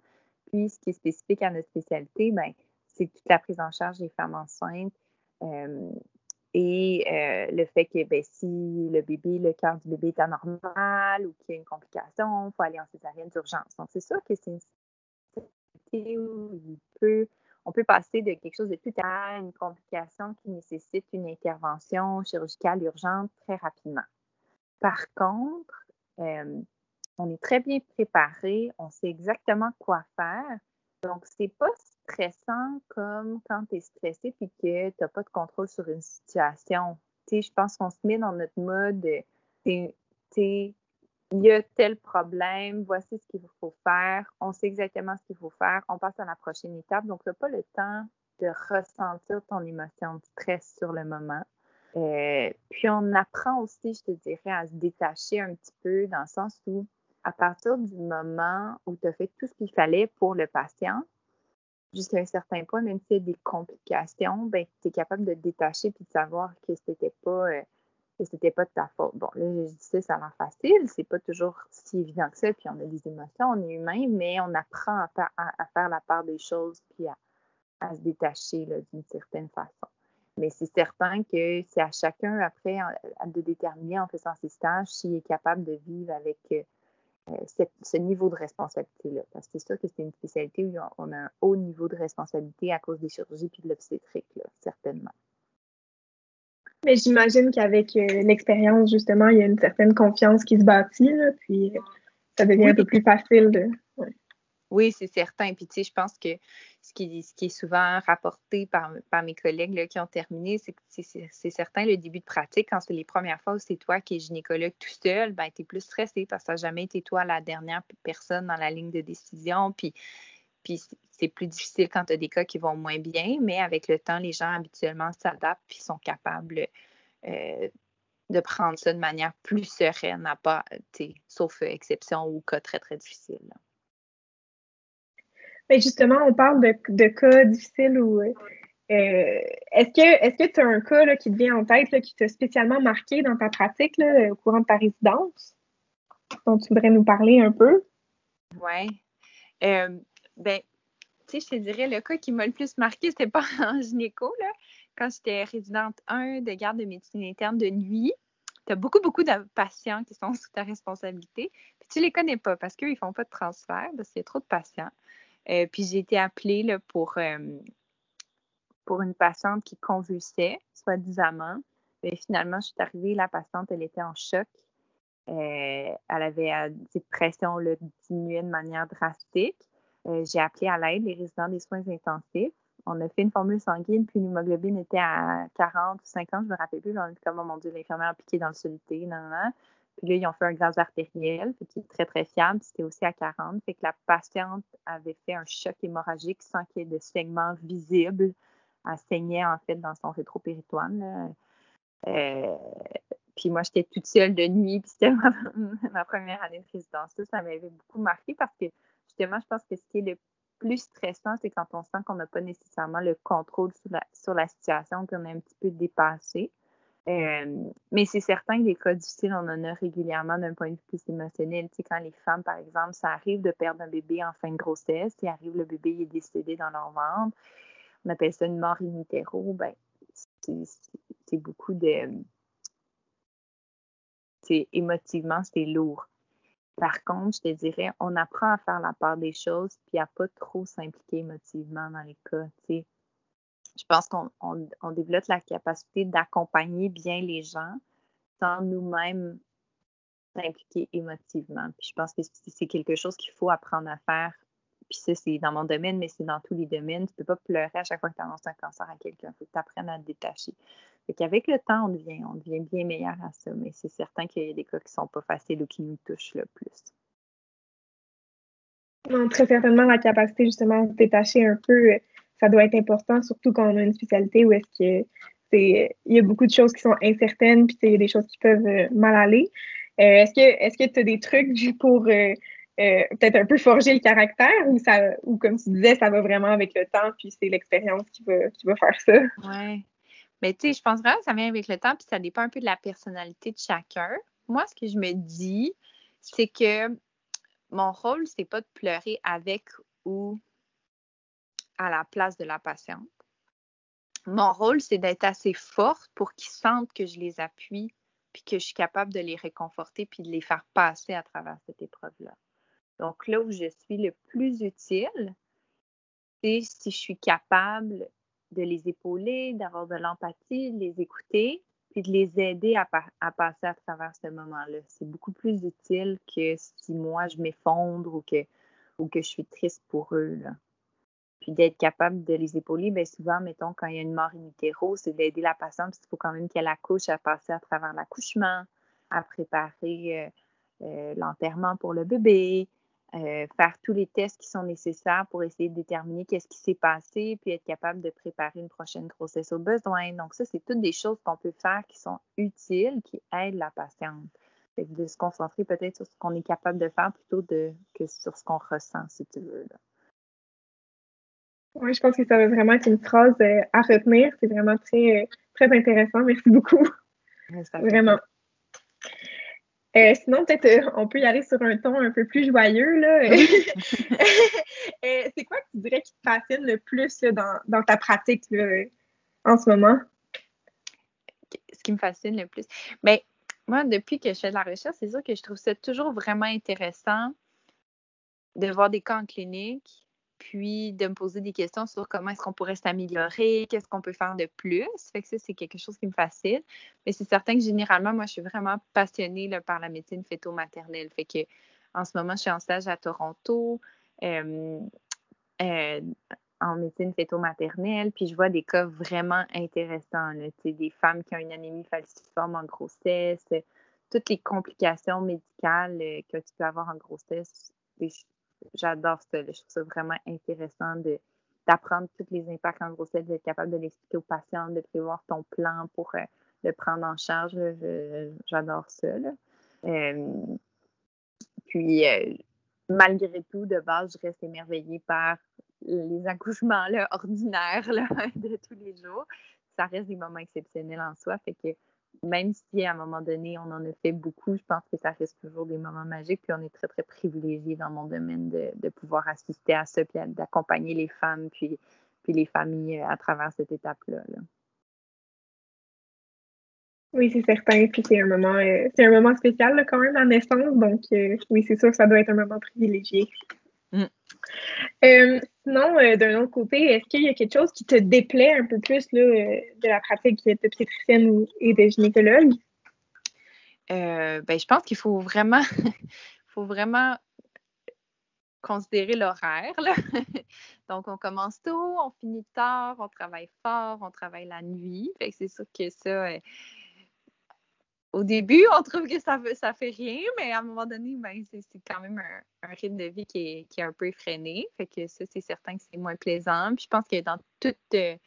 Puis ce qui est spécifique à notre spécialité, ben, c'est toute la prise en charge des femmes enceintes. Euh, et euh, le fait que ben, si le bébé, le cœur du bébé est anormal ou qu'il y a une complication, il faut aller en césarienne d'urgence. Donc, c'est sûr que c'est une spécialité où on peut passer de quelque chose de tout à une complication qui nécessite une intervention chirurgicale urgente très rapidement. Par contre, euh, on est très bien préparé, on sait exactement quoi faire. Donc, c'est pas stressant comme quand tu es stressé et que tu n'as pas de contrôle sur une situation. Je pense qu'on se met dans notre mode, il y a tel problème, voici ce qu'il faut faire, on sait exactement ce qu'il faut faire, on passe à la prochaine étape. Donc, tu n'as pas le temps de ressentir ton émotion de stress sur le moment. Euh, puis, on apprend aussi, je te dirais, à se détacher un petit peu dans le sens où, à partir du moment où tu as fait tout ce qu'il fallait pour le patient, jusqu'à un certain point, même s'il y a des complications, ben, tu es capable de te détacher puis de savoir que ce n'était pas. Euh, c'était pas de ta faute. Bon, là, je dis ça, ça l'air facile, c'est pas toujours si évident que ça, puis on a des émotions, on est humain, mais on apprend à faire, la part des choses, puis à, se détacher d'une certaine façon. Mais c'est certain que c'est à chacun, après, de déterminer en faisant ses stages s'il est capable de vivre avec euh, ce niveau de responsabilité-là. Parce que c'est sûr que c'est une spécialité où on a un haut niveau de responsabilité à cause des chirurgies puis de l'obstétrique, certainement. Mais j'imagine qu'avec euh, l'expérience, justement, il y a une certaine confiance qui se bâtit, puis ça devient un peu plus facile de. Oui, c'est certain. Puis, tu sais, je pense que ce qui, est souvent rapporté par, mes collègues là, qui ont terminé, c'est que c'est certain, le début de pratique, quand c'est les premières fois où c'est toi qui es gynécologue tout seul, ben, tu es plus stressé parce que ça n'a jamais été toi la dernière personne dans la ligne de décision. Puis, puis c'est plus difficile quand tu as des cas qui vont moins bien, mais avec le temps, les gens habituellement s'adaptent et sont capables euh, de prendre ça de manière plus sereine, à pas, sauf exception ou cas très, très difficile. Mais justement, on parle de, cas difficiles ou euh, est-ce que est-ce que tu as un cas qui te vient en tête qui t'a spécialement marqué dans ta pratique au courant de ta résidence dont tu voudrais nous parler un peu? Oui. Euh, ben, tu sais, je te dirais, le cas qui m'a le plus marqué, c'était pas en gynéco, là. Quand j'étais résidente 1 de garde de médecine interne de nuit, tu as beaucoup, beaucoup de patients qui sont sous ta responsabilité. Puis tu les connais pas parce qu'ils font pas de transfert, parce qu'il y a trop de patients. Euh, puis j'ai été appelée là, pour, euh, pour une patiente qui convulsait, soi-disant. Finalement, je suis arrivée, la patiente, elle était en choc. Euh, elle avait des pressions là, de manière drastique. j'ai appelé à l'aide les résidents des soins intensifs. On a fait une formule sanguine, puis l'hémoglobine était à 40 ou 50, je ne me rappelle plus. On était comme, oh mon Dieu, l'infirmière a piqué dans le soluté, non, non, Puis là, ils ont fait un gaz artériel, qui est très, très fiable. C'était aussi à 40. Fait que la patiente avait fait un choc hémorragique sans qu'il y ait de saignement visible. Elle saignait, en fait, dans son rétropéritoine. Euh, puis moi, j'étais toute seule de nuit, puis c'était ma, première année de résidence. Ça, ça m'avait beaucoup marqué parce que, justement, je pense que ce qui est le plus stressant, c'est quand on sent qu'on n'a pas nécessairement le contrôle sur la, situation, qu'on est un petit peu dépassé. Euh, mais c'est certain que les cas difficiles, on en a régulièrement d'un point de vue plus émotionnel. Tu sais, quand les femmes, par exemple, ça arrive de perdre un bébé en fin de grossesse, il arrive le bébé est décédé dans leur ventre, on appelle ça une mort in utero, ben, c'est beaucoup de... C'est émotivement, c'est lourd. Par contre, je te dirais, on apprend à faire la part des choses puis à pas trop s'impliquer émotivement dans les cas. Je pense qu'on développe la capacité d'accompagner bien les gens sans nous-mêmes s'impliquer émotivement. Je pense que c'est quelque chose qu'il faut apprendre à faire. Puis ça, c'est dans mon domaine, mais c'est dans tous les domaines. Tu ne peux pas pleurer à chaque fois que tu annonces un cancer à quelqu'un. Il faut que tu apprennes à te détacher. Fait qu'avec le temps, on devient, on devient bien meilleur à ça, mais c'est certain qu'il y a des cas qui ne sont pas faciles ou qui nous touchent le plus. Non, très certainement, la capacité justement de détacher un peu, ça doit être important, surtout quand on a une spécialité où est-ce que c'est il y a beaucoup de choses qui sont incertaines, puis il y a des choses qui peuvent euh, mal aller. Euh, est-ce que est-ce que tu as des trucs pour euh, peut-être un peu forger le caractère ou ça ou comme tu disais, ça va vraiment avec le temps, puis c'est l'expérience qui va, qui va faire ça? Oui. Mais tu sais, je pense vraiment que ça vient avec le temps, puis ça dépend un peu de la personnalité de chacun. Moi, ce que je me dis, c'est que mon rôle, c'est pas de pleurer avec ou à la place de la patiente. Mon rôle, c'est d'être assez forte pour qu'ils sentent que je les appuie, puis que je suis capable de les réconforter, puis de les faire passer à travers cette épreuve-là. Donc là où je suis le plus utile, c'est si je suis capable de les épauler, d'avoir de l'empathie, de les écouter, puis de les aider à, passer à travers ce moment-là. C'est beaucoup plus utile que si moi je m'effondre ou que, ou que je suis triste pour eux. Puis d'être capable de les épauler, bien souvent, mettons, quand il y a une mort in c'est d'aider la patiente, parce qu'il faut quand même qu'elle accouche à passer à travers l'accouchement, à préparer euh, euh, l'enterrement pour le bébé, euh, faire tous les tests qui sont nécessaires pour essayer de déterminer qu'est-ce qui s'est passé, puis être capable de préparer une prochaine grossesse au besoin. Donc, ça, c'est toutes des choses qu'on peut faire qui sont utiles, qui aident la patiente. de se concentrer peut-être sur ce qu'on est capable de faire plutôt que sur ce qu'on ressent, si tu veux. Oui, je pense que ça va vraiment être une phrase euh, à retenir. C'est vraiment très, très intéressant. Merci beaucoup. vraiment. Euh, sinon, peut-être euh, on peut y aller sur un ton un peu plus joyeux. Là. Euh, c'est quoi que tu dirais qui te fascine le plus dans, ta pratique en ce moment? Ce qui me fascine le plus. Bien, moi, depuis que je fais de la recherche, c'est sûr que je trouve ça toujours vraiment intéressant de voir des cas en clinique, puis de me poser des questions sur comment est-ce qu'on pourrait s'améliorer, qu'est-ce qu'on peut faire de plus. Fait que ça, c'est quelque chose qui me fascine. Mais c'est certain que généralement, moi, je suis vraiment passionnée par la médecine fœto-maternelle. Fait que en ce moment, je suis en stage à Toronto. Euh, euh, en médecine fœto-maternelle, puis je vois des cas vraiment intéressants, là, des femmes qui ont une anémie falciforme en grossesse, toutes les complications médicales euh, que tu peux avoir en grossesse, j'adore ça. Je trouve ça vraiment intéressant de, d'apprendre tous les impacts en grossesse, d'être capable de l'expliquer aux patients, de prévoir ton plan pour euh, le prendre en charge. j'adore ça. Euh, puis, euh, malgré tout, de base, je reste émerveillée par les accouchements ordinaires de tous les jours. Ça reste des moments exceptionnels en soi. Fait que même si à un moment donné, on en a fait beaucoup, je pense que ça reste toujours des moments magiques. Puis on est très, très privilégié dans mon domaine de, pouvoir assister à ça, puis d'accompagner les femmes, puis, puis les familles à travers cette étape-là. Oui, c'est certain. Puis c'est un moment, euh, c'est un moment spécial quand même, la naissance. Donc euh, oui, c'est sûr ça doit être un moment privilégié. Mm. Euh, sinon, d'un autre côté, est-ce qu'il y a quelque chose qui te déplaît un peu plus là, de la pratique d'obstétricienne et de gynécologue? ben, je pense qu'il faut vraiment, faut vraiment considérer l'horaire. Donc, on commence tôt, on finit tard, on travaille fort, on travaille la nuit. Fait que c'est sûr que ça, au début, on trouve que ça, ça fait rien, mais à un moment donné, ben, c'est quand même un, rythme de vie qui est, un peu effréné. Fait que ça, c'est certain que c'est moins plaisant. Je pense que dans toutes, euh,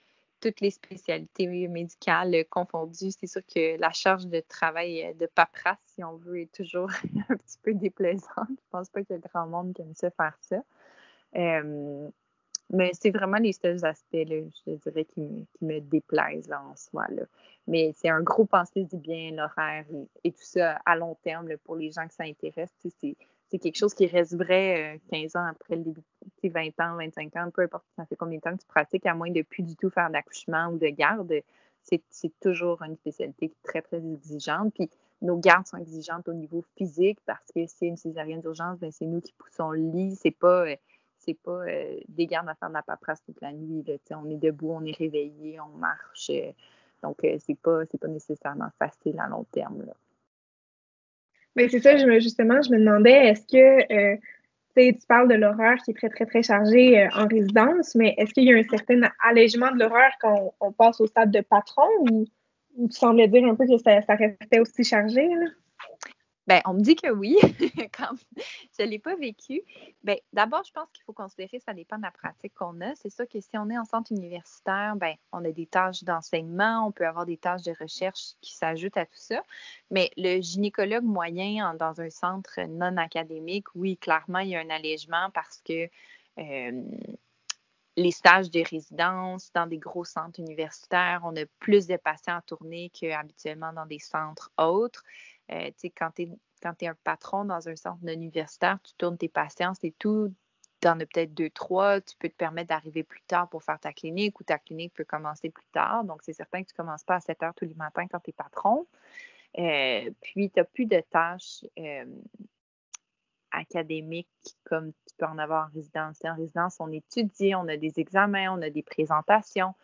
toutes les spécialités médicales confondues, c'est sûr que la charge de travail euh, de paperasse, si on veut, est toujours un petit peu déplaisante. Je pense pas qu'il y grand monde qui aime ça faire ça. Euh, mais c'est vraiment les seuls aspects, là, je dirais, qui me, qui me déplaisent là, en soi. Là. Mais c'est un gros pensée du bien, l'horaire et, tout ça à long terme pour les gens que ça intéresse. C'est quelque chose qui reste vrai 15 euh, ans après le début, 20 ans, 25 ans, peu importe ça fait combien de temps que tu pratiques, à moins de plus du tout faire d'accouchement ou de garde. C'est toujours une spécialité très, très exigeante. Puis nos gardes sont exigeantes au niveau physique parce que c'est une césarienne d'urgence, ben c'est nous qui poussons le lit. C'est pas. Euh, c'est pas euh, des gardes à faire de la paperasse toute la nuit. on est debout, on est réveillé, on marche. Euh, donc, euh, c'est pas, pas nécessairement facile à long terme. Là. Ben, c'est ça, justement, je me demandais, est-ce que tu parles de l'horreur qui est très, très, très chargée en résidence, mais est-ce qu'il y a un certain allègement de l'horreur quand on, passe au stade de patron ou, tu semblais dire un peu que ça, ça restait aussi chargé? Là? Ben, on me dit que oui, quand je ne l'ai pas vécu. Ben, d'abord, je pense qu'il faut considérer que ça dépend de la pratique qu'on a. C'est sûr que si on est en centre universitaire, ben, on a des tâches d'enseignement, on peut avoir des tâches de recherche qui s'ajoutent à tout ça. Mais le gynécologue moyen dans un centre non académique, oui, clairement, il y a un allègement parce que euh, les stages de résidence dans des gros centres universitaires, on a plus de patients à tourner qu'habituellement dans des centres autres. Euh, quand tu es, un patron dans un centre universitaire, tu tournes tes patients, c'est tout. Tu en as peut-être deux, trois. Tu peux te permettre d'arriver plus tard pour faire ta clinique ou ta clinique peut commencer plus tard. Donc, c'est certain que tu ne commences pas à 7 heures tous les matins quand tu es patron. Euh, puis, tu n'as plus de tâches euh, académiques comme tu peux en avoir en résidence. En résidence, on étudie, on a des examens, on a des présentations.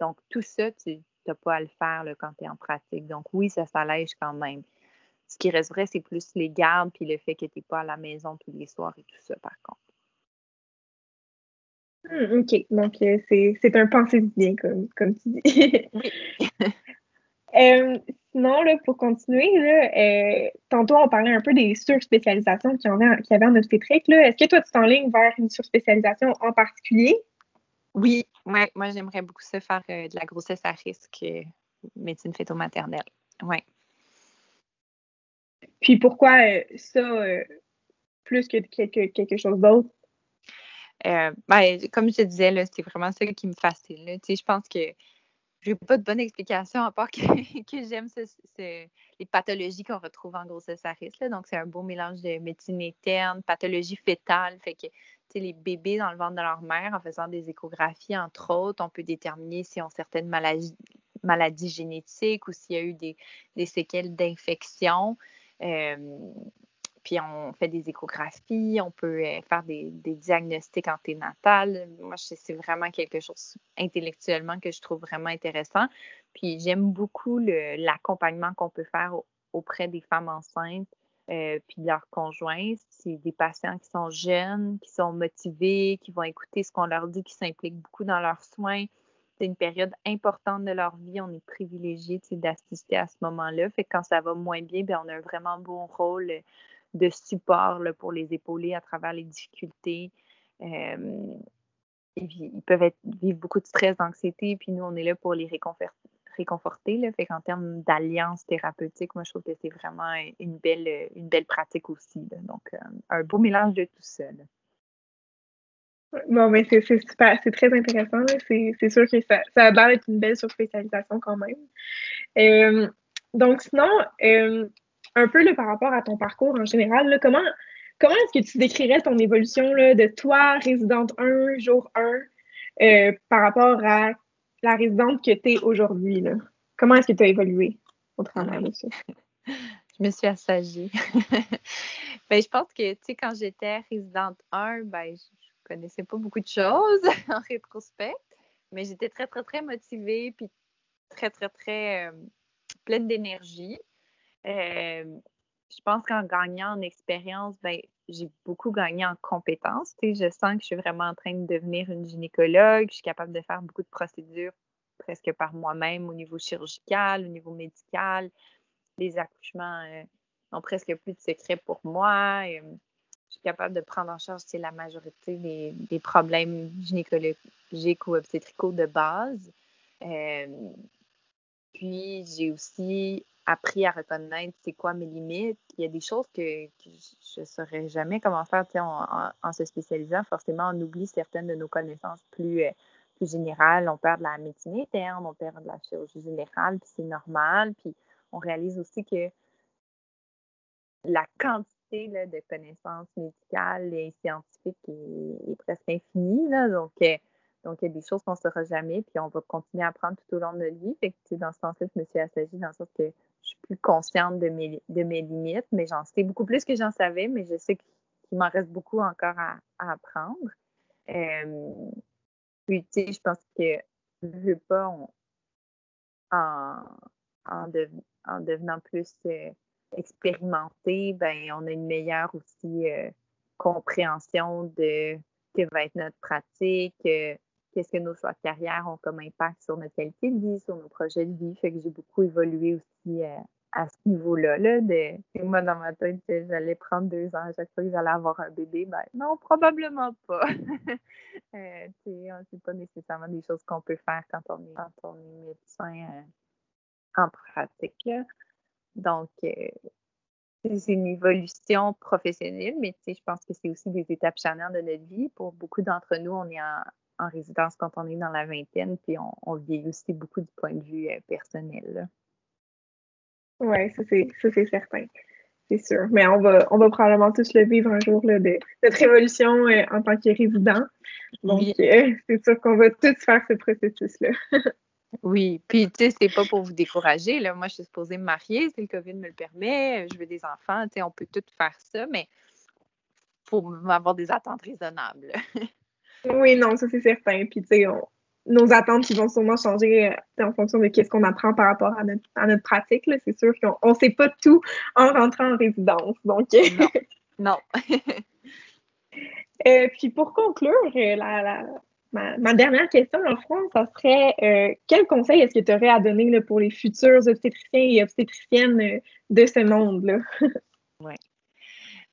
Donc, tout ça, tu n'as pas à le faire quand tu es en pratique. Donc, oui, ça s'allège quand même. Ce qui reste vrai, c'est plus les gardes puis le fait que tu n'es pas à la maison tous les soirs et tout ça, par contre. Hmm, OK. Donc, euh, c'est un pensée bien, comme, comme tu dis. oui. Euh, sinon, là, pour continuer, là, euh, tantôt, on parlait un peu des surspécialisations qu'il y, avait, y avait en obstétrique. Est-ce que toi, tu t'enlignes vers une surspécialisation en particulier? Oui, ouais, moi, j'aimerais beaucoup ça faire de la grossesse à risque, médecine fœto-maternelle. Oui. Puis pourquoi euh, ça euh, plus que quelque, chose d'autre? Euh, ben, comme je te disais, c'est vraiment ça qui me fascine. Je pense que je n'ai pas de bonne explication à part que, j'aime les pathologies qu'on retrouve en grossesse à risque. Donc, c'est un beau mélange de médecine interne, pathologie fétale. Fait que les bébés dans le ventre de leur mère, en faisant des échographies, entre autres, on peut déterminer s'ils ont certaines maladies, maladies génétiques ou s'il y a eu des, des séquelles d'infection. Euh, puis on fait des échographies, on peut euh, faire des, diagnostics anténatales. Moi, c'est vraiment quelque chose intellectuellement que je trouve vraiment intéressant. Puis j'aime beaucoup l'accompagnement qu'on peut faire auprès des femmes enceintes euh, puis de leurs conjoints. C'est des patients qui sont jeunes, qui sont motivés, qui vont écouter ce qu'on leur dit, qui s'impliquent beaucoup dans leurs soins c'est une période importante de leur vie. On est privilégié d'assister à ce moment-là. Quand ça va moins bien, bien, on a un vraiment bon rôle de support pour les épauler à travers les difficultés. Euh, ils peuvent vivre beaucoup de stress, d'anxiété, puis nous, on est là pour les réconforter. Là. Fait qu'en termes d'alliance thérapeutique, moi, je trouve que c'est vraiment une belle, une belle pratique aussi. Donc, euh, un beau mélange de tout ça. Bon, mais c'est super, c'est très intéressant. C'est sûr que ça, ça a l'air d'être une belle surspécialisation quand même. Euh, donc, sinon, euh, un peu par rapport à ton parcours en général, comment, comment est-ce que tu décrirais ton évolution de toi, résidente 1, jour 1, euh, par rapport à la résidente que tu es aujourd'hui? Comment est-ce que tu as évolué au travers de ça? je me suis assagie. ben, je pense que, tu sais, quand j'étais résidente 1, ben, connaissais pas beaucoup de choses en rétrospect, mais j'étais très, très, très motivée, puis très, très, très euh, pleine d'énergie. Euh, je pense qu'en gagnant en expérience, ben, j'ai beaucoup gagné en compétences. Je sens que je suis vraiment en train de devenir une gynécologue. Je suis capable de faire beaucoup de procédures presque par moi-même au niveau chirurgical, au niveau médical. Les accouchements euh, ont presque plus de secrets pour moi. Je suis capable de prendre en charge la majorité des, problèmes gynécologiques ou obstétricaux de base. Euh, puis, j'ai aussi appris à reconnaître c'est quoi mes limites. Il y a des choses que, je ne saurais jamais comment faire en, en, se spécialisant. Forcément, on oublie certaines de nos connaissances plus, plus générales. On perd de la médecine interne, on perd de la chirurgie générale, puis c'est normal. Puis on réalise aussi que la quantité de connaissances médicales et scientifiques est, presque infinie. donc, euh, donc, il y a des choses qu'on ne saura jamais, puis on va continuer à apprendre tout au long de notre vie. Fait que, dans ce sens-là, je me suis assagie dans le sens que je suis plus consciente de mes, de mes limites, mais j'en sais beaucoup plus que j'en savais, mais je sais qu'il m'en reste beaucoup encore à, apprendre. Euh, puis, tu sais, je pense que je veux pas, en, en, en devenant plus euh, expérimenté, ben, on a une meilleure aussi euh, compréhension de ce que va être notre pratique, euh, qu'est-ce que nos choix de carrière ont comme impact sur notre qualité de vie, sur nos projets de vie. Fait que j'ai beaucoup évolué aussi à ce niveau-là. Là, moi, dans ma tête, j'allais prendre deux ans à chaque fois que j'allais avoir un bébé. Ben non, probablement pas. euh, c'est pas nécessairement des choses qu'on peut faire quand on est médecin en pratique. Donc, euh, c'est une évolution professionnelle, mais je pense que c'est aussi des étapes charnières de notre vie. Pour beaucoup d'entre nous, on est en, résidence quand on est dans la vingtaine, puis on, on vieillit aussi beaucoup du point de vue euh, personnel. Oui, ça c'est certain. C'est sûr. Mais on va, on va probablement tous le vivre un jour, là, de, notre évolution euh, en tant que résident. Donc, c'est sûr qu'on va tous faire ce processus-là. Oui, puis tu sais, c'est pas pour vous décourager. Là. Moi, je suis supposée me marier si le COVID me le permet. Je veux des enfants. Tu sais, on peut tout faire ça, mais il faut avoir des attentes raisonnables. oui, non, ça c'est certain. Puis tu sais, nos attentes qui vont sûrement changer euh, en fonction de ce qu'on apprend par rapport à notre, à notre pratique. C'est sûr qu'on ne sait pas tout en rentrant en résidence. Donc, non. Euh, puis pour conclure, euh, la, Ma, dernière question, en France, ça serait euh, quel conseil est-ce que tu aurais à donner pour les futurs obstétriciens et obstétriciennes euh, de ce monde-là? oui.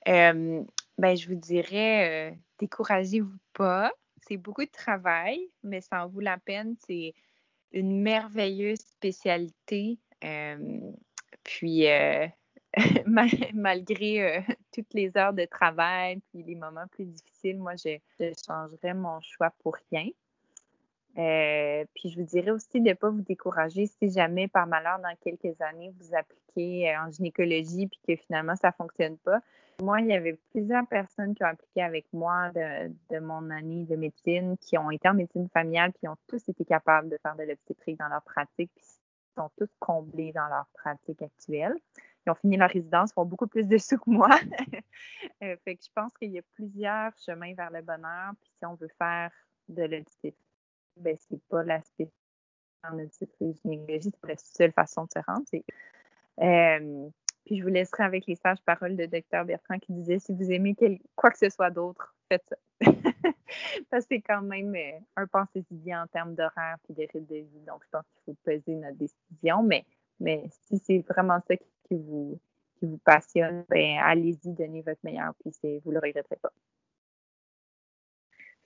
Euh, ben, je vous dirais, découragez-vous pas. C'est beaucoup de travail, mais ça en vaut la peine. C'est une merveilleuse spécialité. puis, malgré euh, toutes les heures de travail puis les moments plus difficiles, moi, je, changerais mon choix pour rien. Euh, puis je vous dirais aussi de ne pas vous décourager si jamais par malheur dans quelques années vous appliquez euh, en gynécologie puis que finalement ça ne fonctionne pas. Moi, il y avait plusieurs personnes qui ont appliqué avec moi de, de mon année de médecine qui ont été en médecine familiale puis ont tous été capables de faire de l'obstétrique dans leur pratique puis sont tous comblés dans leur pratique actuelle qui ont fini leur résidence font beaucoup plus de sous que moi. Euh, fait que je pense qu'il y a plusieurs chemins vers le bonheur. Puis si on veut faire de l'obstétrique, ben c'est pas l'aspect en obstétrique c'est la seule façon de se rendre. Euh, puis je vous laisserai avec les sages paroles de Dr Bertrand qui disait si vous aimez quoi que ce soit d'autre, faites ça. Parce que c'est quand même euh, un pensée-y en termes d'horaire puis de rythme de vie. Donc, je pense qu'il faut peser notre décision. Mais, mais si c'est vraiment ça qui qui vous, qui vous passionne, ben, allez-y, donnez votre meilleur, puis vous ne le regretterez pas.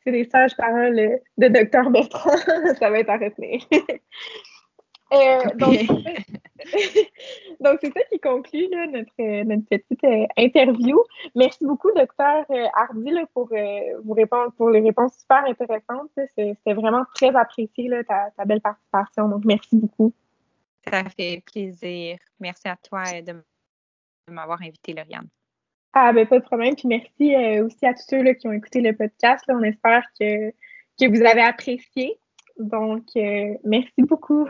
C'est des sages paroles de Dr Bertrand, ça va être à retenir. Euh, donc, Donc, c'est ça qui conclut notre, notre petite euh, interview. Merci beaucoup, docteur euh, Hardy, pour, vous répondre, pour les réponses super intéressantes. C'était vraiment très apprécié, ta, ta, belle participation. Donc, merci beaucoup. Ça fait plaisir. Merci à toi de m'avoir invité, Lauriane. Ah, ben pas de problème. Puis merci aussi à tous ceux qui ont écouté le podcast. On espère que, que vous avez apprécié. Donc, merci beaucoup.